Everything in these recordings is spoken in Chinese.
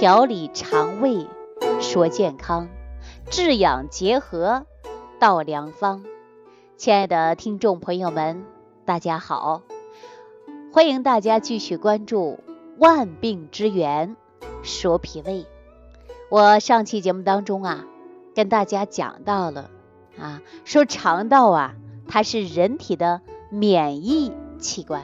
调理肠胃说健康，治养结合道良方。亲爱的听众朋友们，大家好，欢迎大家继续关注万病之源说脾胃。我上期节目当中啊，跟大家讲到了啊，说肠道啊，它是人体的免疫器官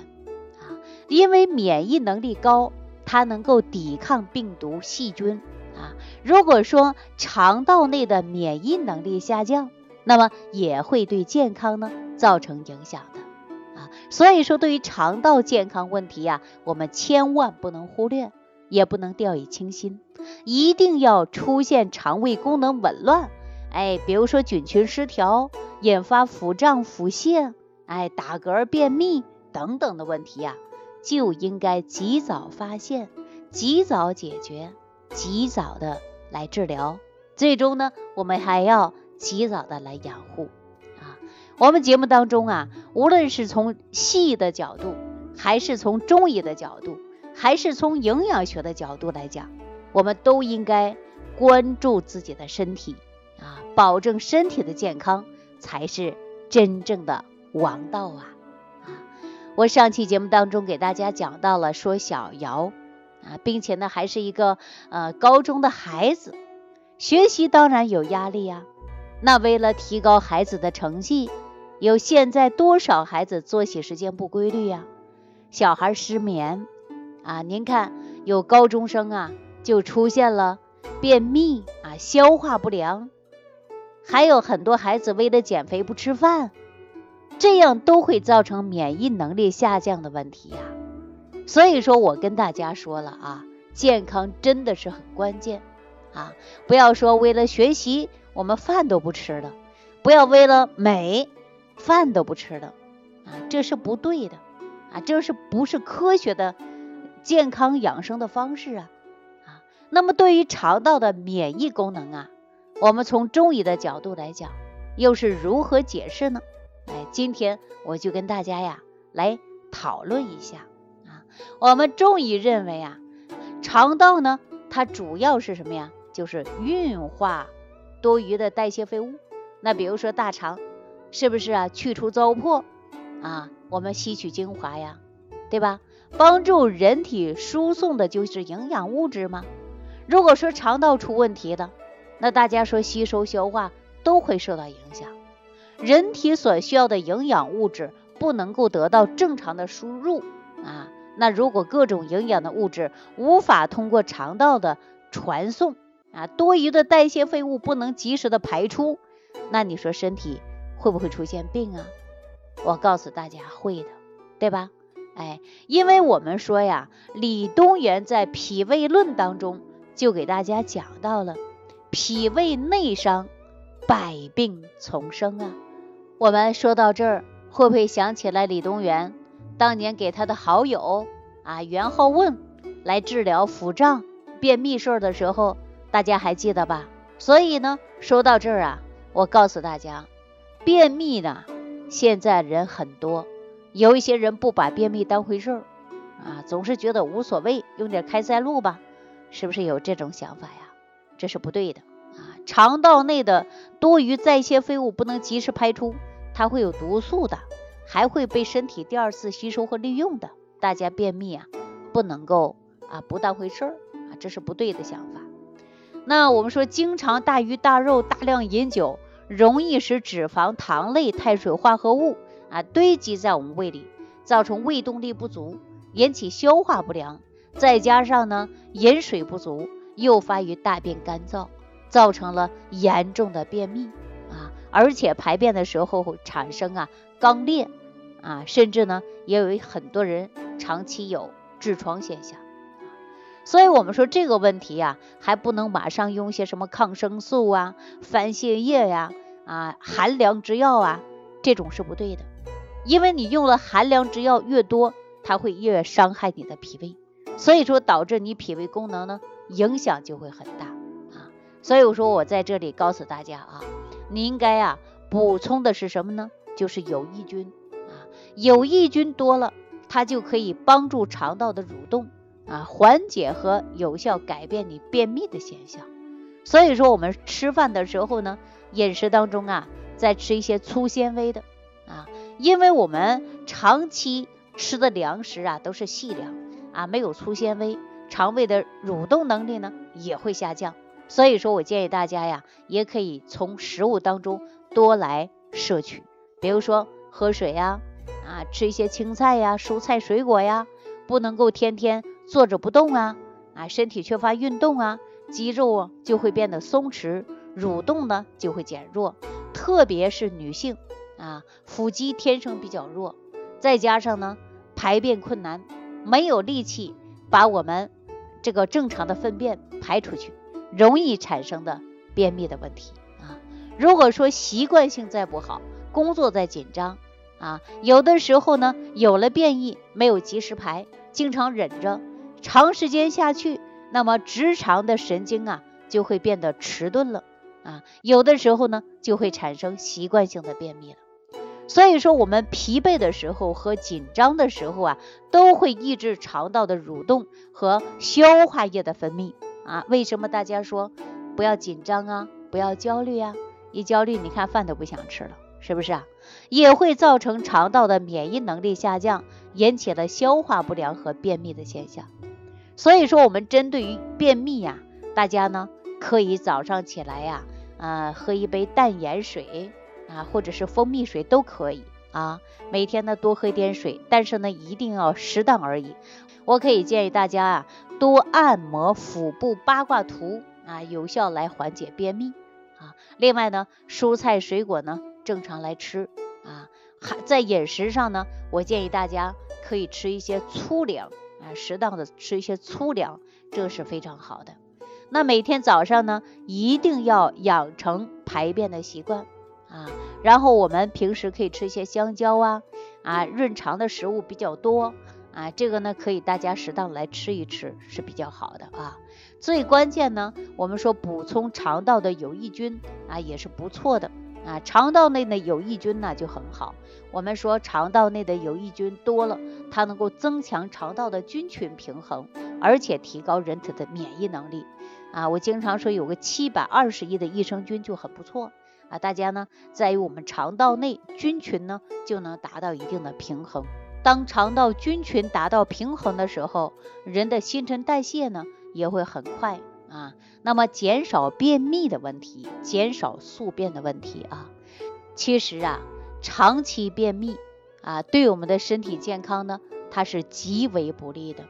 啊，因为免疫能力高。它能够抵抗病毒、细菌啊。如果说肠道内的免疫能力下降，那么也会对健康呢造成影响的啊。所以说，对于肠道健康问题呀，我们千万不能忽略，也不能掉以轻心，一定要出现肠胃功能紊乱，哎，比如说菌群失调，引发腹胀、腹泻，哎，打嗝、便秘等等的问题呀。就应该及早发现，及早解决，及早的来治疗，最终呢，我们还要及早的来养护啊。我们节目当中啊，无论是从西医的角度，还是从中医的角度，还是从营养学的角度来讲，我们都应该关注自己的身体啊，保证身体的健康才是真正的王道啊。我上期节目当中给大家讲到了，说小姚啊，并且呢还是一个呃高中的孩子，学习当然有压力呀。那为了提高孩子的成绩，有现在多少孩子作息时间不规律呀？小孩失眠啊，您看有高中生啊就出现了便秘啊，消化不良，还有很多孩子为了减肥不吃饭。这样都会造成免疫能力下降的问题呀，所以说我跟大家说了啊，健康真的是很关键啊！不要说为了学习我们饭都不吃了，不要为了美饭都不吃了啊，这是不对的啊，这是不是科学的健康养生的方式啊？啊，那么对于肠道的免疫功能啊，我们从中医的角度来讲，又是如何解释呢？哎，今天我就跟大家呀来讨论一下啊。我们中医认为啊，肠道呢，它主要是什么呀？就是运化多余的代谢废物。那比如说大肠，是不是啊？去除糟粕啊，我们吸取精华呀，对吧？帮助人体输送的就是营养物质嘛。如果说肠道出问题了，那大家说吸收消化都会受到影响。人体所需要的营养物质不能够得到正常的输入啊，那如果各种营养的物质无法通过肠道的传送啊，多余的代谢废物不能及时的排出，那你说身体会不会出现病啊？我告诉大家会的，对吧？哎，因为我们说呀，李东垣在《脾胃论》当中就给大家讲到了，脾胃内伤，百病丛生啊。我们说到这儿，会不会想起来李东垣当年给他的好友啊袁浩问来治疗腹胀、便秘事儿的时候，大家还记得吧？所以呢，说到这儿啊，我告诉大家，便秘呢，现在人很多，有一些人不把便秘当回事儿啊，总是觉得无所谓，用点开塞露吧，是不是有这种想法呀？这是不对的。肠道内的多余代谢废物不能及时排出，它会有毒素的，还会被身体第二次吸收和利用的。大家便秘啊，不能够啊不当回事儿啊，这是不对的想法。那我们说，经常大鱼大肉、大量饮酒，容易使脂肪、糖类、碳水化合物啊堆积在我们胃里，造成胃动力不足，引起消化不良。再加上呢，饮水不足，诱发于大便干燥。造成了严重的便秘啊，而且排便的时候产生啊肛裂啊，甚至呢也有很多人长期有痔疮现象，所以我们说这个问题呀，还不能马上用些什么抗生素啊、番泻叶呀啊、寒凉之药啊，这种是不对的，因为你用了寒凉之药越多，它会越伤害你的脾胃，所以说导致你脾胃功能呢影响就会很大。所以我说，我在这里告诉大家啊，你应该啊补充的是什么呢？就是有益菌啊，有益菌多了，它就可以帮助肠道的蠕动啊，缓解和有效改变你便秘的现象。所以说，我们吃饭的时候呢，饮食当中啊，再吃一些粗纤维的啊，因为我们长期吃的粮食啊都是细粮啊，没有粗纤维，肠胃的蠕动能力呢也会下降。所以说我建议大家呀，也可以从食物当中多来摄取，比如说喝水呀，啊，吃一些青菜呀、蔬菜水果呀，不能够天天坐着不动啊，啊，身体缺乏运动啊。肌肉就会变得松弛，蠕动呢就会减弱，特别是女性啊，腹肌天生比较弱，再加上呢排便困难，没有力气把我们这个正常的粪便排出去，容易产生的便秘的问题啊。如果说习惯性再不好，工作再紧张啊，有的时候呢有了便意没有及时排，经常忍着，长时间下去。那么直肠的神经啊就会变得迟钝了啊，有的时候呢就会产生习惯性的便秘了。所以说我们疲惫的时候和紧张的时候啊，都会抑制肠道的蠕动和消化液的分泌啊。为什么大家说不要紧张啊，不要焦虑啊？一焦虑，你看饭都不想吃了，是不是啊？也会造成肠道的免疫能力下降，引起了消化不良和便秘的现象。所以说，我们针对于便秘呀，大家呢可以早上起来呀，啊，喝一杯淡盐水啊，或者是蜂蜜水都可以啊。每天呢多喝一点水，但是呢一定要适当而已。我可以建议大家啊，多按摩腹部八卦图啊，有效来缓解便秘啊。另外呢，蔬菜水果呢正常来吃啊。还在饮食上呢，我建议大家可以吃一些粗粮。啊，适当的吃一些粗粮，这是非常好的。那每天早上呢，一定要养成排便的习惯啊。然后我们平时可以吃一些香蕉啊，啊，润肠的食物比较多啊。这个呢，可以大家适当来吃一吃，是比较好的啊。最关键呢，我们说补充肠道的有益菌啊，也是不错的。啊，肠道内的有益菌呢就很好。我们说肠道内的有益菌多了，它能够增强肠道的菌群平衡，而且提高人体的免疫能力。啊，我经常说有个七百二十亿的益生菌就很不错。啊，大家呢在于我们肠道内菌群呢就能达到一定的平衡。当肠道菌群达到平衡的时候，人的新陈代谢呢也会很快。啊，那么减少便秘的问题，减少宿便的问题啊。其实啊，长期便秘啊，对我们的身体健康呢，它是极为不利的。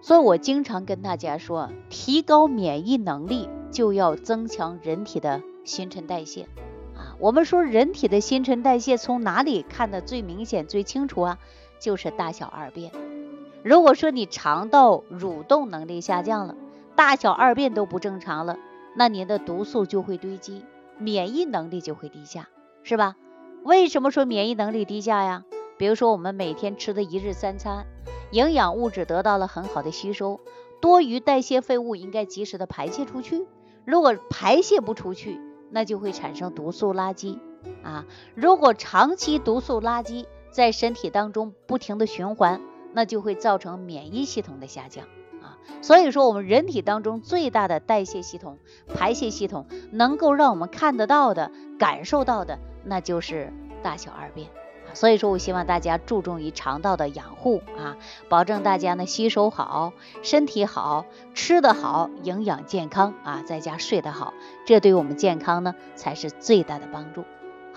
所以我经常跟大家说，提高免疫能力就要增强人体的新陈代谢啊。我们说人体的新陈代谢从哪里看的最明显、最清楚啊？就是大小二便。如果说你肠道蠕动能力下降了，大小二便都不正常了，那您的毒素就会堆积，免疫能力就会低下，是吧？为什么说免疫能力低下呀？比如说我们每天吃的一日三餐，营养物质得到了很好的吸收，多余代谢废物应该及时的排泄出去。如果排泄不出去，那就会产生毒素垃圾啊。如果长期毒素垃圾在身体当中不停的循环，那就会造成免疫系统的下降啊。所以说，我们人体当中最大的代谢系统、排泄系统，能够让我们看得到的、感受到的，那就是大小二便。所以说我希望大家注重于肠道的养护啊，保证大家呢吸收好、身体好、吃得好、营养健康啊，在家睡得好，这对我们健康呢才是最大的帮助。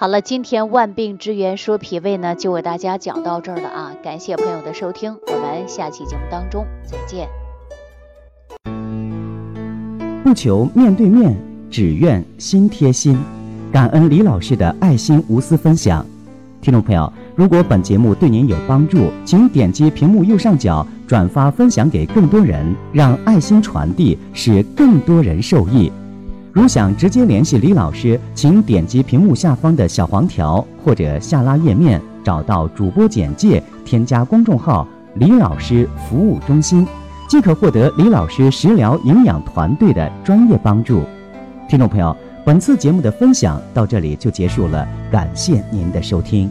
好了，今天万病之源说脾胃呢，就为大家讲到这儿了啊，感谢朋友的收听，我们下期节目当中再见。不求面对面，只愿心贴心。感恩李老师的爱心无私分享。听众朋友，如果本节目对您有帮助，请点击屏幕右上角转发分享给更多人，让爱心传递，使更多人受益。如想直接联系李老师，请点击屏幕下方的小黄条或者下拉页面，找到主播简介，添加公众号“李老师服务中心”。即可获得李老师食疗营养团队的专业帮助。听众朋友，本次节目的分享到这里就结束了，感谢您的收听。